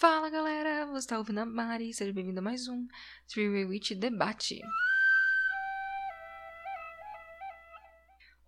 Fala galera, você está ouvindo a Mari, seja bem-vindo a mais um Three Witch Debate.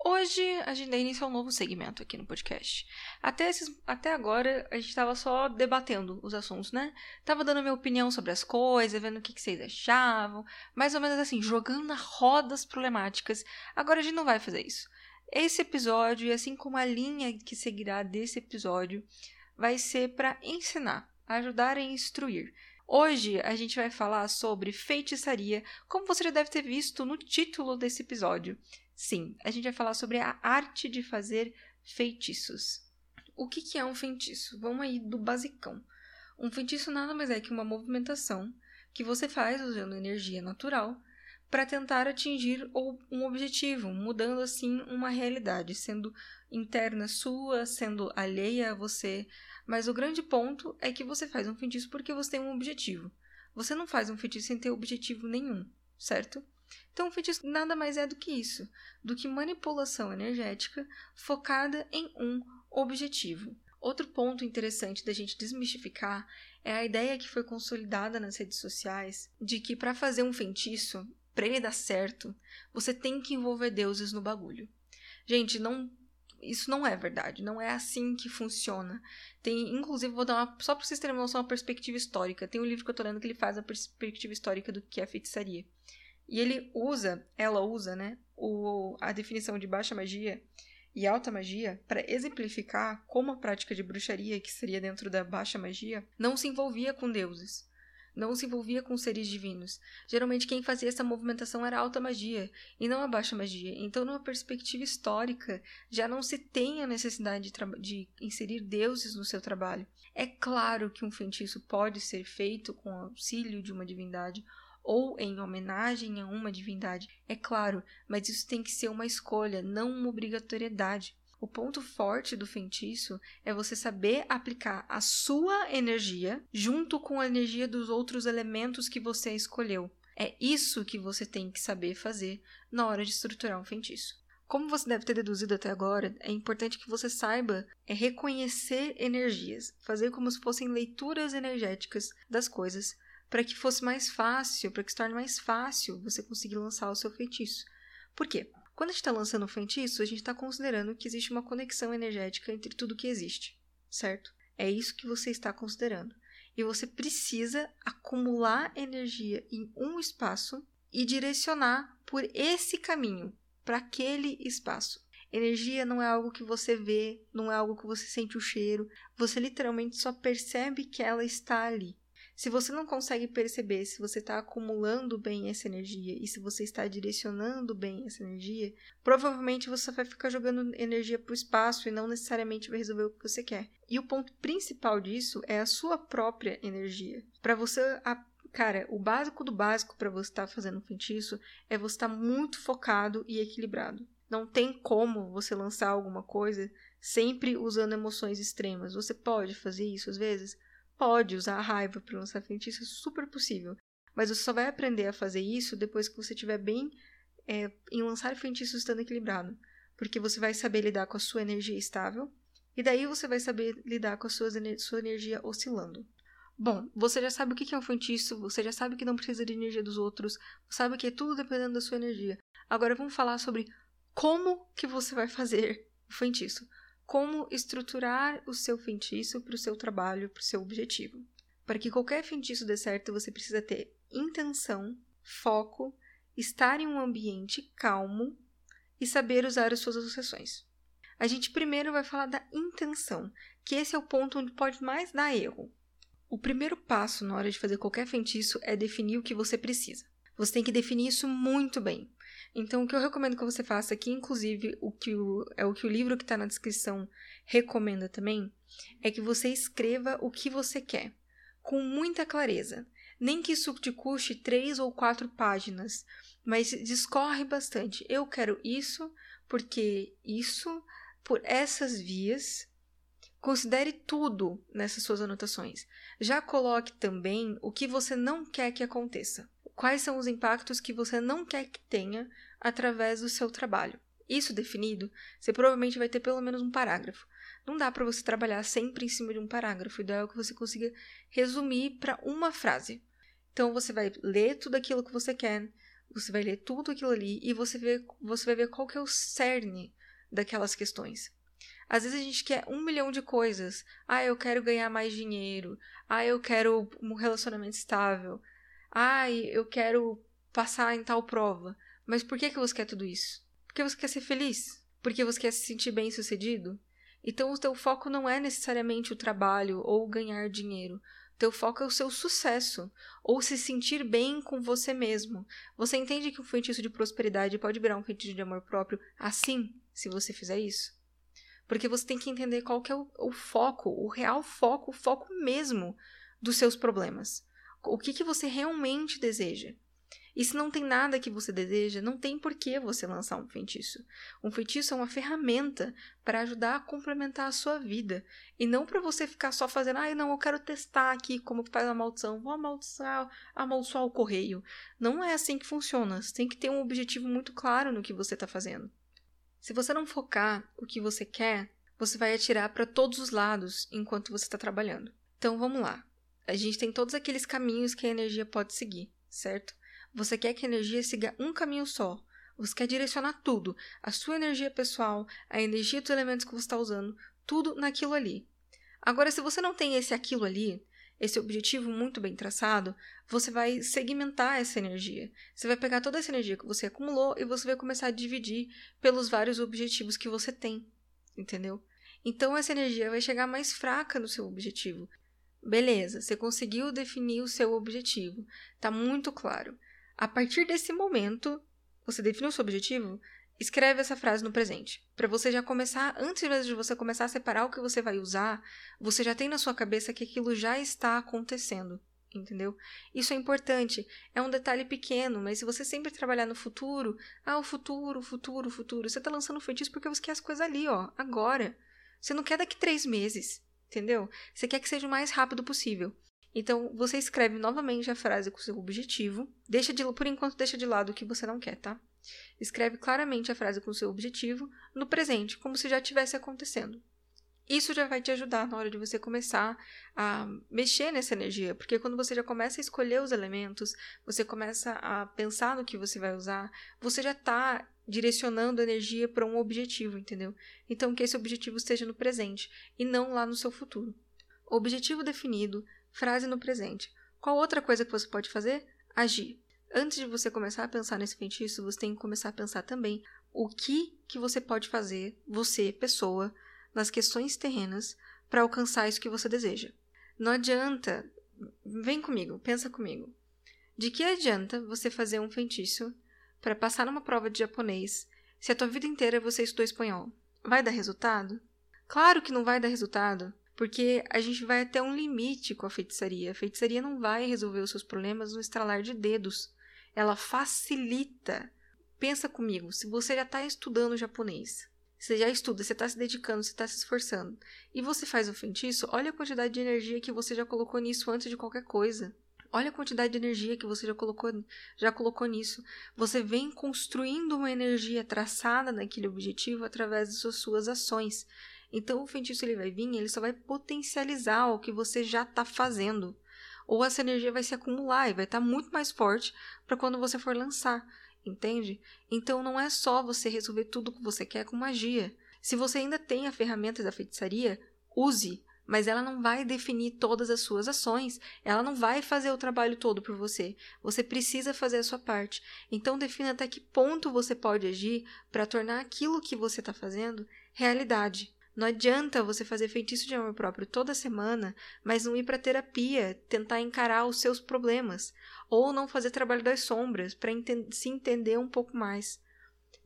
Hoje a gente iniciar um novo segmento aqui no podcast. Até, esses, até agora a gente estava só debatendo os assuntos, né? Tava dando minha opinião sobre as coisas, vendo o que, que vocês achavam, mais ou menos assim, jogando na roda as problemáticas. Agora a gente não vai fazer isso. Esse episódio, assim como a linha que seguirá desse episódio, vai ser para ensinar ajudar a instruir. Hoje a gente vai falar sobre feitiçaria, como você já deve ter visto no título desse episódio. Sim, a gente vai falar sobre a arte de fazer feitiços. O que, que é um feitiço? Vamos aí do basicão. Um feitiço nada mais é que uma movimentação que você faz usando energia natural para tentar atingir um objetivo, mudando assim uma realidade, sendo interna sua, sendo alheia a você, mas o grande ponto é que você faz um feitiço porque você tem um objetivo. Você não faz um feitiço sem ter objetivo nenhum, certo? Então, um feitiço nada mais é do que isso, do que manipulação energética focada em um objetivo. Outro ponto interessante da gente desmistificar é a ideia que foi consolidada nas redes sociais de que para fazer um feitiço, para ele dar certo, você tem que envolver deuses no bagulho. Gente, não isso não é verdade, não é assim que funciona. Tem, inclusive, vou dar uma, só para vocês terem uma noção, uma perspectiva histórica. Tem um livro que eu tô lendo que ele faz a perspectiva histórica do que é feitiçaria. E ele usa, ela usa, né, o, a definição de baixa magia e alta magia para exemplificar como a prática de bruxaria, que seria dentro da baixa magia, não se envolvia com deuses não se envolvia com seres divinos. Geralmente quem fazia essa movimentação era a alta magia e não a baixa magia. Então, numa perspectiva histórica, já não se tem a necessidade de, de inserir deuses no seu trabalho. É claro que um feitiço pode ser feito com auxílio de uma divindade ou em homenagem a uma divindade, é claro, mas isso tem que ser uma escolha, não uma obrigatoriedade. O ponto forte do feitiço é você saber aplicar a sua energia junto com a energia dos outros elementos que você escolheu. É isso que você tem que saber fazer na hora de estruturar um feitiço. Como você deve ter deduzido até agora, é importante que você saiba é reconhecer energias, fazer como se fossem leituras energéticas das coisas, para que fosse mais fácil, para que se torne mais fácil você conseguir lançar o seu feitiço. Por quê? Quando a gente está lançando um feitiço, a gente está considerando que existe uma conexão energética entre tudo que existe, certo? É isso que você está considerando. E você precisa acumular energia em um espaço e direcionar por esse caminho, para aquele espaço. Energia não é algo que você vê, não é algo que você sente o cheiro, você literalmente só percebe que ela está ali. Se você não consegue perceber se você está acumulando bem essa energia e se você está direcionando bem essa energia, provavelmente você vai ficar jogando energia para o espaço e não necessariamente vai resolver o que você quer. E o ponto principal disso é a sua própria energia. Para você Cara, o básico do básico para você estar tá fazendo um feitiço é você estar tá muito focado e equilibrado. Não tem como você lançar alguma coisa sempre usando emoções extremas. Você pode fazer isso às vezes? Pode usar a raiva para lançar feitiço, é super possível. Mas você só vai aprender a fazer isso depois que você estiver bem é, em lançar feitiços estando equilibrado. Porque você vai saber lidar com a sua energia estável, e daí você vai saber lidar com a sua, sua energia oscilando. Bom, você já sabe o que é um feitiço, você já sabe que não precisa de energia dos outros, sabe que é tudo dependendo da sua energia. Agora vamos falar sobre como que você vai fazer o feitiço como estruturar o seu feitiço para o seu trabalho, para o seu objetivo. Para que qualquer feitiço dê certo, você precisa ter intenção, foco, estar em um ambiente calmo e saber usar as suas associações. A gente primeiro vai falar da intenção, que esse é o ponto onde pode mais dar erro. O primeiro passo na hora de fazer qualquer feitiço é definir o que você precisa. Você tem que definir isso muito bem. Então, o que eu recomendo que você faça aqui, inclusive o que o, é o que o livro que está na descrição recomenda também, é que você escreva o que você quer, com muita clareza. Nem que isso te custe três ou quatro páginas, mas discorre bastante. Eu quero isso, porque isso, por essas vias. Considere tudo nessas suas anotações. Já coloque também o que você não quer que aconteça quais são os impactos que você não quer que tenha através do seu trabalho. Isso definido, você provavelmente vai ter pelo menos um parágrafo. Não dá para você trabalhar sempre em cima de um parágrafo. O ideal é que você consiga resumir para uma frase. Então você vai ler tudo aquilo que você quer, você vai ler tudo aquilo ali e você, vê, você vai ver qual que é o cerne daquelas questões. Às vezes a gente quer um milhão de coisas. Ah, eu quero ganhar mais dinheiro. Ah, eu quero um relacionamento estável. Ah, eu quero passar em tal prova. Mas por que, que você quer tudo isso? Porque você quer ser feliz? Porque você quer se sentir bem sucedido? Então o teu foco não é necessariamente o trabalho ou ganhar dinheiro. O teu foco é o seu sucesso ou se sentir bem com você mesmo. Você entende que um feitiço de prosperidade pode virar um feitiço de amor próprio assim, se você fizer isso? Porque você tem que entender qual que é o, o foco, o real foco, o foco mesmo dos seus problemas. O que, que você realmente deseja. E se não tem nada que você deseja, não tem por que você lançar um feitiço. Um feitiço é uma ferramenta para ajudar a complementar a sua vida. E não para você ficar só fazendo, ai, ah, não, eu quero testar aqui como faz a maldição, vou amaldiçoar, amaldiçoar o correio. Não é assim que funciona. Você tem que ter um objetivo muito claro no que você está fazendo. Se você não focar o que você quer, você vai atirar para todos os lados enquanto você está trabalhando. Então vamos lá. A gente tem todos aqueles caminhos que a energia pode seguir, certo? Você quer que a energia siga um caminho só. Você quer direcionar tudo, a sua energia pessoal, a energia dos elementos que você está usando, tudo naquilo ali. Agora, se você não tem esse aquilo ali, esse objetivo muito bem traçado, você vai segmentar essa energia. Você vai pegar toda essa energia que você acumulou e você vai começar a dividir pelos vários objetivos que você tem, entendeu? Então essa energia vai chegar mais fraca no seu objetivo. Beleza, você conseguiu definir o seu objetivo, tá muito claro. A partir desse momento, você definiu o seu objetivo, Escreve essa frase no presente. Para você já começar, antes de você começar a separar o que você vai usar, você já tem na sua cabeça que aquilo já está acontecendo. Entendeu? Isso é importante. É um detalhe pequeno, mas se você sempre trabalhar no futuro, ah, o futuro, o futuro, o futuro, você está lançando feitiço porque você quer as coisas ali, ó, agora. Você não quer daqui três meses, entendeu? Você quer que seja o mais rápido possível. Então, você escreve novamente a frase com o seu objetivo. Deixa de, por enquanto, deixa de lado o que você não quer, tá? Escreve claramente a frase com seu objetivo no presente, como se já estivesse acontecendo. Isso já vai te ajudar na hora de você começar a mexer nessa energia, porque quando você já começa a escolher os elementos, você começa a pensar no que você vai usar, você já está direcionando energia para um objetivo, entendeu? Então que esse objetivo esteja no presente e não lá no seu futuro. Objetivo definido, frase no presente. Qual outra coisa que você pode fazer? Agir. Antes de você começar a pensar nesse feitiço, você tem que começar a pensar também o que que você pode fazer, você, pessoa, nas questões terrenas para alcançar isso que você deseja. Não adianta, vem comigo, pensa comigo. De que adianta você fazer um feitiço para passar numa prova de japonês se a tua vida inteira você estudou espanhol? Vai dar resultado? Claro que não vai dar resultado, porque a gente vai até um limite com a feitiçaria. A feitiçaria não vai resolver os seus problemas no estralar de dedos ela facilita. Pensa comigo, se você já está estudando japonês, você já estuda, você está se dedicando, você está se esforçando, e você faz o feitiço, olha a quantidade de energia que você já colocou nisso antes de qualquer coisa. Olha a quantidade de energia que você já colocou, já colocou nisso. Você vem construindo uma energia traçada naquele objetivo através das suas ações. Então o feitiço ele vai vir, ele só vai potencializar o que você já está fazendo ou essa energia vai se acumular e vai estar tá muito mais forte para quando você for lançar, entende? Então não é só você resolver tudo o que você quer com magia. Se você ainda tem a ferramenta da feitiçaria, use, mas ela não vai definir todas as suas ações, ela não vai fazer o trabalho todo por você. Você precisa fazer a sua parte. Então defina até que ponto você pode agir para tornar aquilo que você está fazendo realidade. Não adianta você fazer feitiço de amor próprio toda semana, mas não ir para terapia, tentar encarar os seus problemas, ou não fazer trabalho das sombras para enten se entender um pouco mais.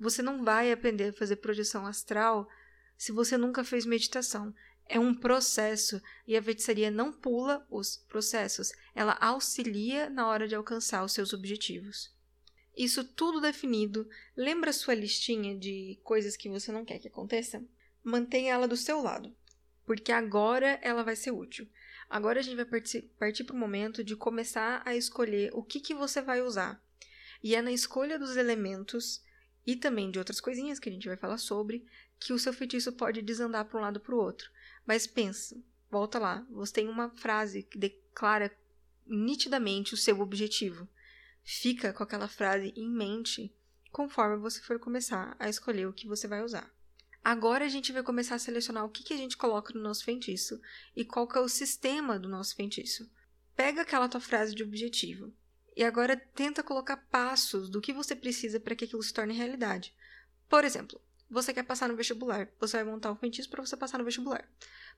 Você não vai aprender a fazer projeção astral se você nunca fez meditação. É um processo e a feitiçaria não pula os processos, ela auxilia na hora de alcançar os seus objetivos. Isso tudo definido, lembra sua listinha de coisas que você não quer que aconteça? mantenha ela do seu lado, porque agora ela vai ser útil. Agora a gente vai partir para o momento de começar a escolher o que, que você vai usar. E é na escolha dos elementos e também de outras coisinhas que a gente vai falar sobre que o seu feitiço pode desandar para um lado para o outro. Mas pensa, volta lá, você tem uma frase que declara nitidamente o seu objetivo. Fica com aquela frase em mente conforme você for começar a escolher o que você vai usar. Agora a gente vai começar a selecionar o que, que a gente coloca no nosso feitiço e qual que é o sistema do nosso feitiço. Pega aquela tua frase de objetivo e agora tenta colocar passos do que você precisa para que aquilo se torne realidade. Por exemplo, você quer passar no vestibular, você vai montar um feitiço para você passar no vestibular.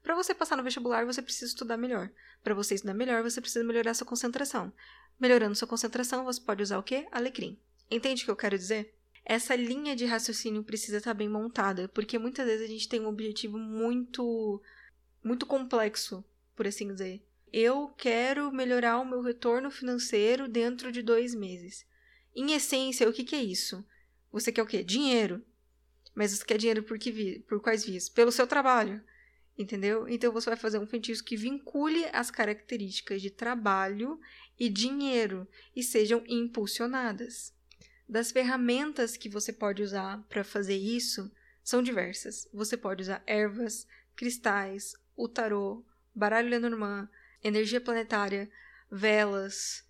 Para você passar no vestibular, você precisa estudar melhor. Para você estudar melhor, você precisa melhorar sua concentração. Melhorando sua concentração, você pode usar o quê? Alecrim. Entende o que eu quero dizer? Essa linha de raciocínio precisa estar bem montada, porque muitas vezes a gente tem um objetivo muito muito complexo, por assim dizer. Eu quero melhorar o meu retorno financeiro dentro de dois meses. Em essência, o que, que é isso? Você quer o quê? Dinheiro. Mas você quer dinheiro por, que vi por quais vias? Pelo seu trabalho. Entendeu? Então você vai fazer um feitiço que vincule as características de trabalho e dinheiro e sejam impulsionadas. Das ferramentas que você pode usar para fazer isso são diversas. Você pode usar ervas, cristais, o tarô, baralho Lenormand, energia planetária, velas,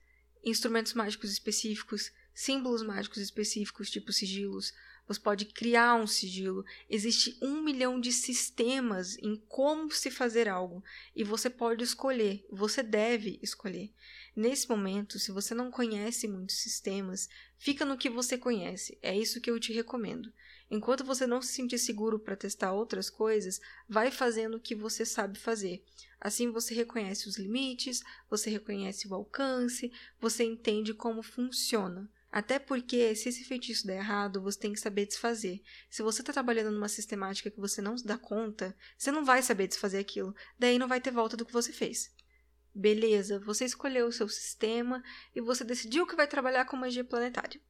instrumentos mágicos específicos, símbolos mágicos específicos, tipo sigilos, você pode criar um sigilo. Existe um milhão de sistemas em como se fazer algo e você pode escolher, você deve escolher. Nesse momento, se você não conhece muitos sistemas, fica no que você conhece. É isso que eu te recomendo. Enquanto você não se sentir seguro para testar outras coisas, vai fazendo o que você sabe fazer. Assim você reconhece os limites, você reconhece o alcance, você entende como funciona. Até porque, se esse feitiço der errado, você tem que saber desfazer. Se você está trabalhando numa sistemática que você não se dá conta, você não vai saber desfazer aquilo. Daí não vai ter volta do que você fez. Beleza, você escolheu o seu sistema e você decidiu que vai trabalhar com magia planetária.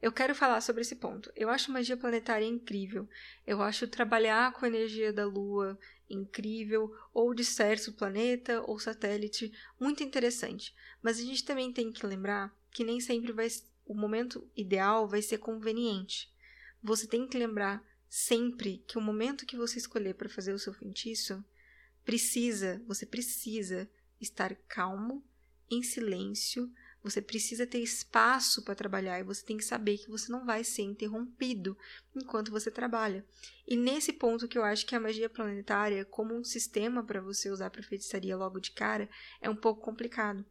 Eu quero falar sobre esse ponto. Eu acho magia planetária incrível. Eu acho trabalhar com a energia da Lua incrível, ou de certo planeta ou satélite, muito interessante. Mas a gente também tem que lembrar que nem sempre vai o momento ideal vai ser conveniente. Você tem que lembrar sempre que o momento que você escolher para fazer o seu feitiço precisa, você precisa estar calmo, em silêncio, você precisa ter espaço para trabalhar e você tem que saber que você não vai ser interrompido enquanto você trabalha. E nesse ponto que eu acho que a magia planetária, como um sistema para você usar para feitiçaria logo de cara, é um pouco complicado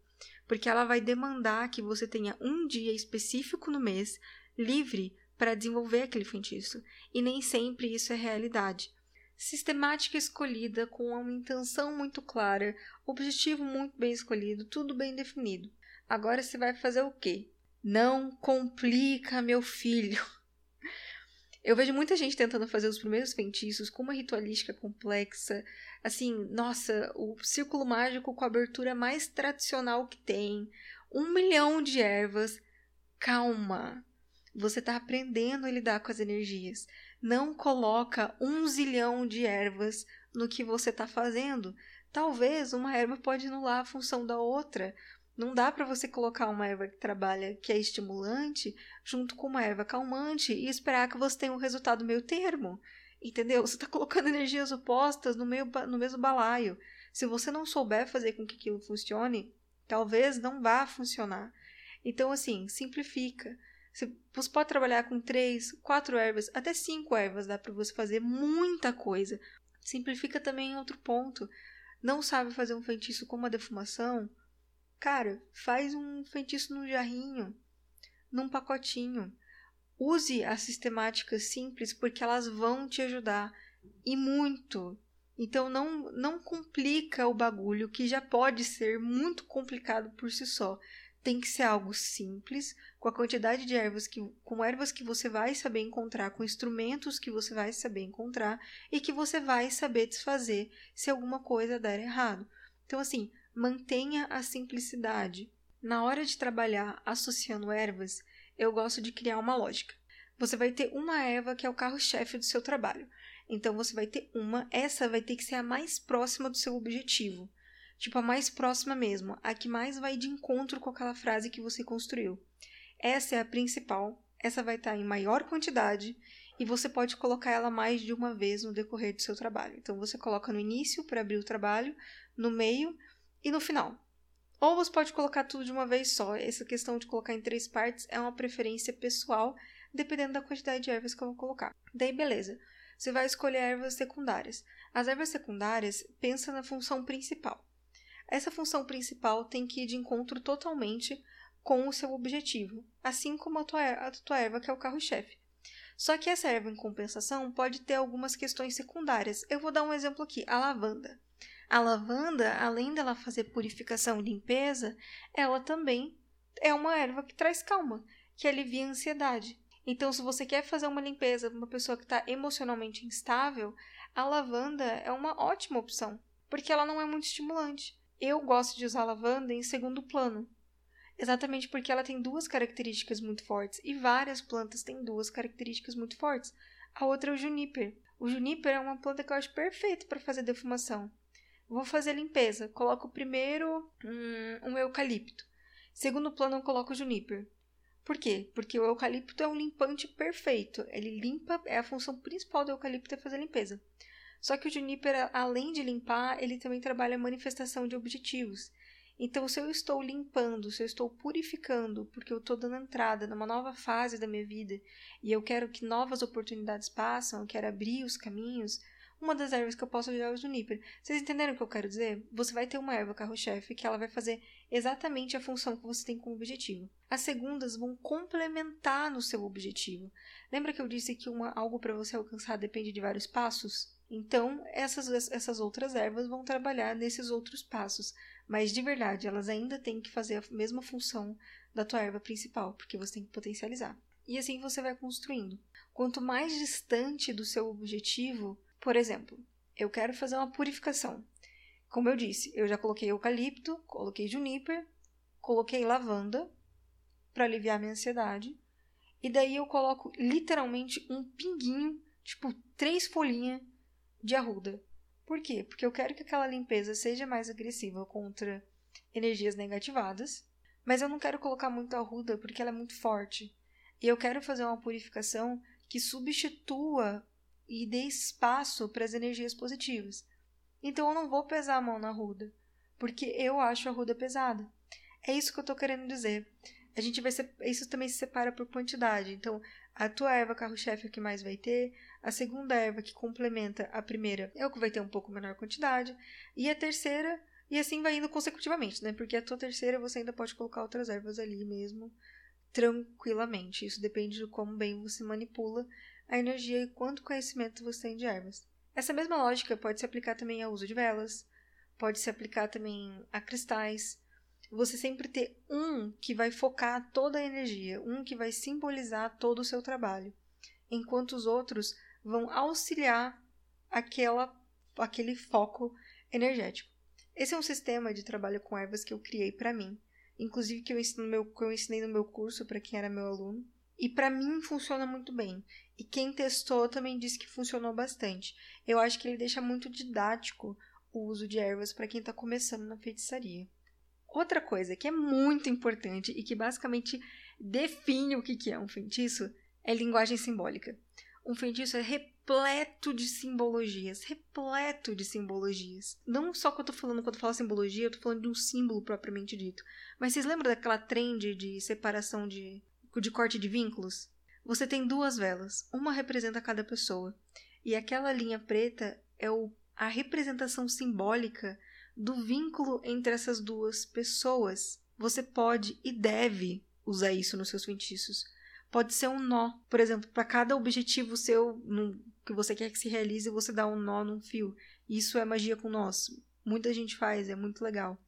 porque ela vai demandar que você tenha um dia específico no mês livre para desenvolver aquele feitiço, e nem sempre isso é realidade. Sistemática escolhida com uma intenção muito clara, objetivo muito bem escolhido, tudo bem definido. Agora você vai fazer o quê? Não complica, meu filho. Eu vejo muita gente tentando fazer os primeiros feitiços com uma ritualística complexa. Assim, nossa, o círculo mágico com a abertura mais tradicional que tem. Um milhão de ervas. Calma. Você está aprendendo a lidar com as energias. Não coloca um zilhão de ervas no que você está fazendo. Talvez uma erva pode anular a função da outra. Não dá para você colocar uma erva que trabalha, que é estimulante, junto com uma erva calmante e esperar que você tenha um resultado meio termo. Entendeu? Você está colocando energias opostas no, meio, no mesmo balaio. Se você não souber fazer com que aquilo funcione, talvez não vá funcionar. Então, assim, simplifica. Você pode trabalhar com três, quatro ervas, até cinco ervas dá para você fazer muita coisa. Simplifica também outro ponto. Não sabe fazer um feitiço com uma defumação? Cara, faz um feitiço num jarrinho, num pacotinho. Use as sistemáticas simples porque elas vão te ajudar e muito. Então não não complica o bagulho que já pode ser muito complicado por si só. Tem que ser algo simples, com a quantidade de ervas que com ervas que você vai saber encontrar, com instrumentos que você vai saber encontrar e que você vai saber desfazer se alguma coisa der errado. Então assim, mantenha a simplicidade. Na hora de trabalhar associando ervas, eu gosto de criar uma lógica. Você vai ter uma erva que é o carro-chefe do seu trabalho. Então você vai ter uma, essa vai ter que ser a mais próxima do seu objetivo. Tipo, a mais próxima mesmo, a que mais vai de encontro com aquela frase que você construiu. Essa é a principal, essa vai estar em maior quantidade e você pode colocar ela mais de uma vez no decorrer do seu trabalho. Então você coloca no início para abrir o trabalho, no meio e no final. Ou você pode colocar tudo de uma vez só. Essa questão de colocar em três partes é uma preferência pessoal, dependendo da quantidade de ervas que eu vou colocar. Daí, beleza. Você vai escolher ervas secundárias. As ervas secundárias pensa na função principal. Essa função principal tem que ir de encontro totalmente com o seu objetivo, assim como a tua, a tua erva, que é o carro-chefe. Só que essa erva, em compensação, pode ter algumas questões secundárias. Eu vou dar um exemplo aqui: a lavanda. A lavanda, além dela fazer purificação e limpeza, ela também é uma erva que traz calma, que alivia a ansiedade. Então, se você quer fazer uma limpeza para uma pessoa que está emocionalmente instável, a lavanda é uma ótima opção, porque ela não é muito estimulante. Eu gosto de usar lavanda em segundo plano, exatamente porque ela tem duas características muito fortes e várias plantas têm duas características muito fortes. A outra é o juniper. O juniper é uma planta que eu acho perfeita para fazer defumação. Vou fazer limpeza, coloco primeiro um, um eucalipto. Segundo plano, eu coloco o juniper. Por quê? Porque o eucalipto é um limpante perfeito. Ele limpa, é a função principal do eucalipto é fazer limpeza. Só que o juniper, além de limpar, ele também trabalha a manifestação de objetivos. Então, se eu estou limpando, se eu estou purificando, porque eu estou dando entrada numa nova fase da minha vida e eu quero que novas oportunidades passem, eu quero abrir os caminhos, uma das ervas que eu posso usar é o juniper. Vocês entenderam o que eu quero dizer? Você vai ter uma erva carro-chefe que ela vai fazer exatamente a função que você tem como objetivo. As segundas vão complementar no seu objetivo. Lembra que eu disse que uma, algo para você alcançar depende de vários passos? Então, essas, essas outras ervas vão trabalhar nesses outros passos. Mas de verdade, elas ainda têm que fazer a mesma função da tua erva principal, porque você tem que potencializar. E assim você vai construindo. Quanto mais distante do seu objetivo, por exemplo, eu quero fazer uma purificação. Como eu disse, eu já coloquei eucalipto, coloquei juniper, coloquei lavanda para aliviar minha ansiedade. E daí eu coloco literalmente um pinguinho, tipo três folhinhas de arruda. Por quê? Porque eu quero que aquela limpeza seja mais agressiva contra energias negativadas, mas eu não quero colocar muito arruda porque ela é muito forte. E eu quero fazer uma purificação que substitua e dê espaço para as energias positivas. Então eu não vou pesar a mão na arruda, porque eu acho a arruda pesada. É isso que eu estou querendo dizer. A gente vai ser, isso também se separa por quantidade. Então, a tua erva carro-chefe é o que mais vai ter, a segunda erva que complementa a primeira é o que vai ter um pouco menor quantidade, e a terceira, e assim vai indo consecutivamente, né? Porque a tua terceira você ainda pode colocar outras ervas ali mesmo, tranquilamente. Isso depende de como bem você manipula a energia e quanto conhecimento você tem de ervas. Essa mesma lógica pode se aplicar também ao uso de velas, pode se aplicar também a cristais, você sempre ter um que vai focar toda a energia, um que vai simbolizar todo o seu trabalho, enquanto os outros vão auxiliar aquela, aquele foco energético. Esse é um sistema de trabalho com ervas que eu criei para mim, inclusive que eu, ensino meu, que eu ensinei no meu curso para quem era meu aluno, e para mim funciona muito bem. E quem testou também disse que funcionou bastante. Eu acho que ele deixa muito didático o uso de ervas para quem está começando na feitiçaria. Outra coisa que é muito importante e que basicamente define o que é um feitiço é linguagem simbólica. Um feitiço é repleto de simbologias, repleto de simbologias. Não só que eu tô falando, quando eu falo simbologia, eu tô falando de um símbolo propriamente dito. Mas vocês lembram daquela trend de separação de, de corte de vínculos? Você tem duas velas, uma representa cada pessoa. E aquela linha preta é o, a representação simbólica do vínculo entre essas duas pessoas. Você pode e deve usar isso nos seus feitiços. Pode ser um nó, por exemplo, para cada objetivo seu que você quer que se realize, você dá um nó num fio. Isso é magia com nós. Muita gente faz, é muito legal.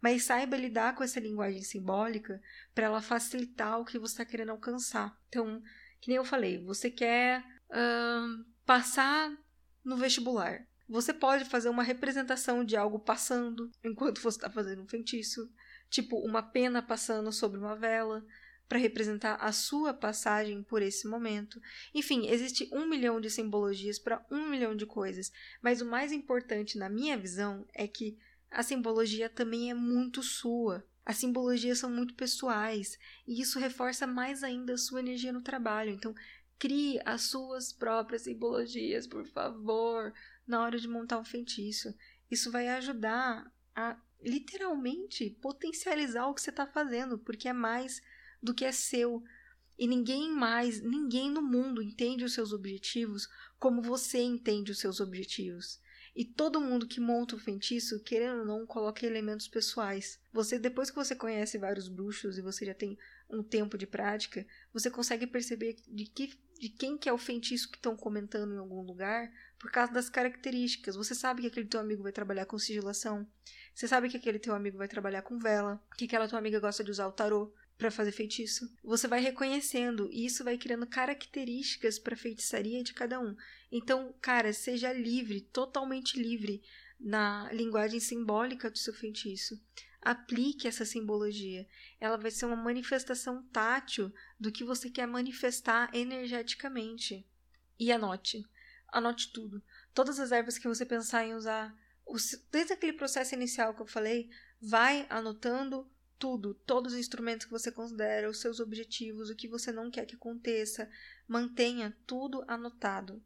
Mas saiba lidar com essa linguagem simbólica para ela facilitar o que você está querendo alcançar. Então, que nem eu falei, você quer uh, passar no vestibular. Você pode fazer uma representação de algo passando enquanto você está fazendo um feitiço, tipo uma pena passando sobre uma vela, para representar a sua passagem por esse momento. Enfim, existe um milhão de simbologias para um milhão de coisas, mas o mais importante, na minha visão, é que a simbologia também é muito sua. As simbologias são muito pessoais e isso reforça mais ainda a sua energia no trabalho. Então, Crie as suas próprias simbologias, por favor, na hora de montar um feitiço. Isso vai ajudar a literalmente potencializar o que você está fazendo, porque é mais do que é seu. E ninguém mais, ninguém no mundo entende os seus objetivos como você entende os seus objetivos. E todo mundo que monta o feitiço, querendo ou não, coloca elementos pessoais. Você, depois que você conhece vários bruxos e você já tem um tempo de prática, você consegue perceber de, que, de quem que é o feitiço que estão comentando em algum lugar por causa das características. Você sabe que aquele teu amigo vai trabalhar com sigilação. Você sabe que aquele teu amigo vai trabalhar com vela. Que aquela tua amiga gosta de usar o tarô para fazer feitiço. Você vai reconhecendo e isso vai criando características para feitiçaria de cada um. Então, cara, seja livre, totalmente livre na linguagem simbólica do seu feitiço. Aplique essa simbologia. Ela vai ser uma manifestação tátil do que você quer manifestar energeticamente. E anote. Anote tudo. Todas as ervas que você pensar em usar, desde aquele processo inicial que eu falei, vai anotando tudo, todos os instrumentos que você considera, os seus objetivos, o que você não quer que aconteça. Mantenha tudo anotado.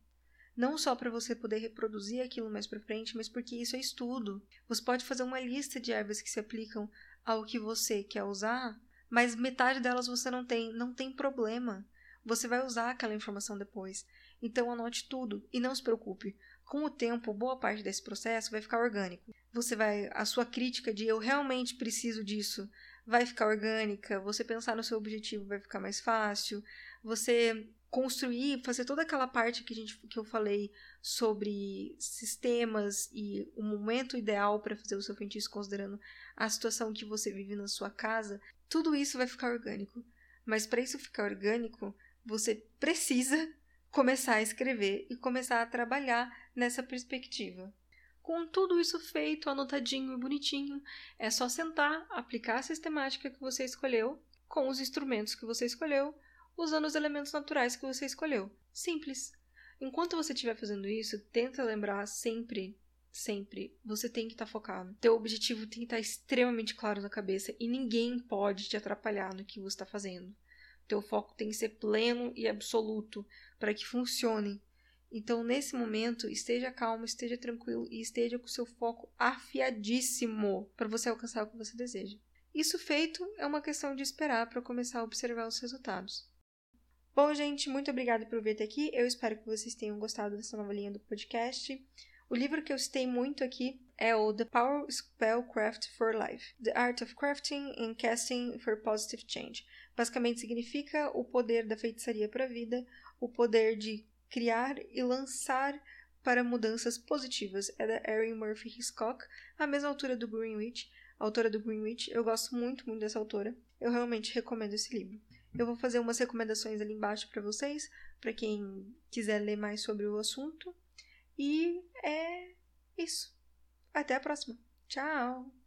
Não só para você poder reproduzir aquilo mais para frente, mas porque isso é estudo. Você pode fazer uma lista de ervas que se aplicam ao que você quer usar, mas metade delas você não tem. Não tem problema. Você vai usar aquela informação depois. Então anote tudo e não se preocupe. Com o tempo, boa parte desse processo vai ficar orgânico. Você vai a sua crítica de eu realmente preciso disso vai ficar orgânica, você pensar no seu objetivo vai ficar mais fácil, você construir, fazer toda aquela parte que, a gente, que eu falei sobre sistemas e o momento ideal para fazer o seu feitiço, considerando a situação que você vive na sua casa, tudo isso vai ficar orgânico. Mas para isso ficar orgânico, você precisa começar a escrever e começar a trabalhar nessa perspectiva. Com tudo isso feito, anotadinho e bonitinho, é só sentar, aplicar a sistemática que você escolheu, com os instrumentos que você escolheu, usando os elementos naturais que você escolheu. Simples. Enquanto você estiver fazendo isso, tenta lembrar sempre, sempre, você tem que estar tá focado. Teu objetivo tem que estar tá extremamente claro na cabeça e ninguém pode te atrapalhar no que você está fazendo. Teu foco tem que ser pleno e absoluto para que funcione. Então, nesse momento, esteja calmo, esteja tranquilo e esteja com seu foco afiadíssimo para você alcançar o que você deseja. Isso feito, é uma questão de esperar para começar a observar os resultados. Bom, gente, muito obrigada por vir até aqui. Eu espero que vocês tenham gostado dessa nova linha do podcast. O livro que eu citei muito aqui é o The Power Spellcraft for Life: The Art of Crafting and Casting for Positive Change. Basicamente significa o poder da feitiçaria para a vida, o poder de criar e lançar para mudanças positivas. É da Erin Murphy Hiscock, a mesma autora do Greenwich, autora do Greenwich. Eu gosto muito, muito dessa autora. Eu realmente recomendo esse livro. Eu vou fazer umas recomendações ali embaixo para vocês, para quem quiser ler mais sobre o assunto. E é isso. Até a próxima. Tchau!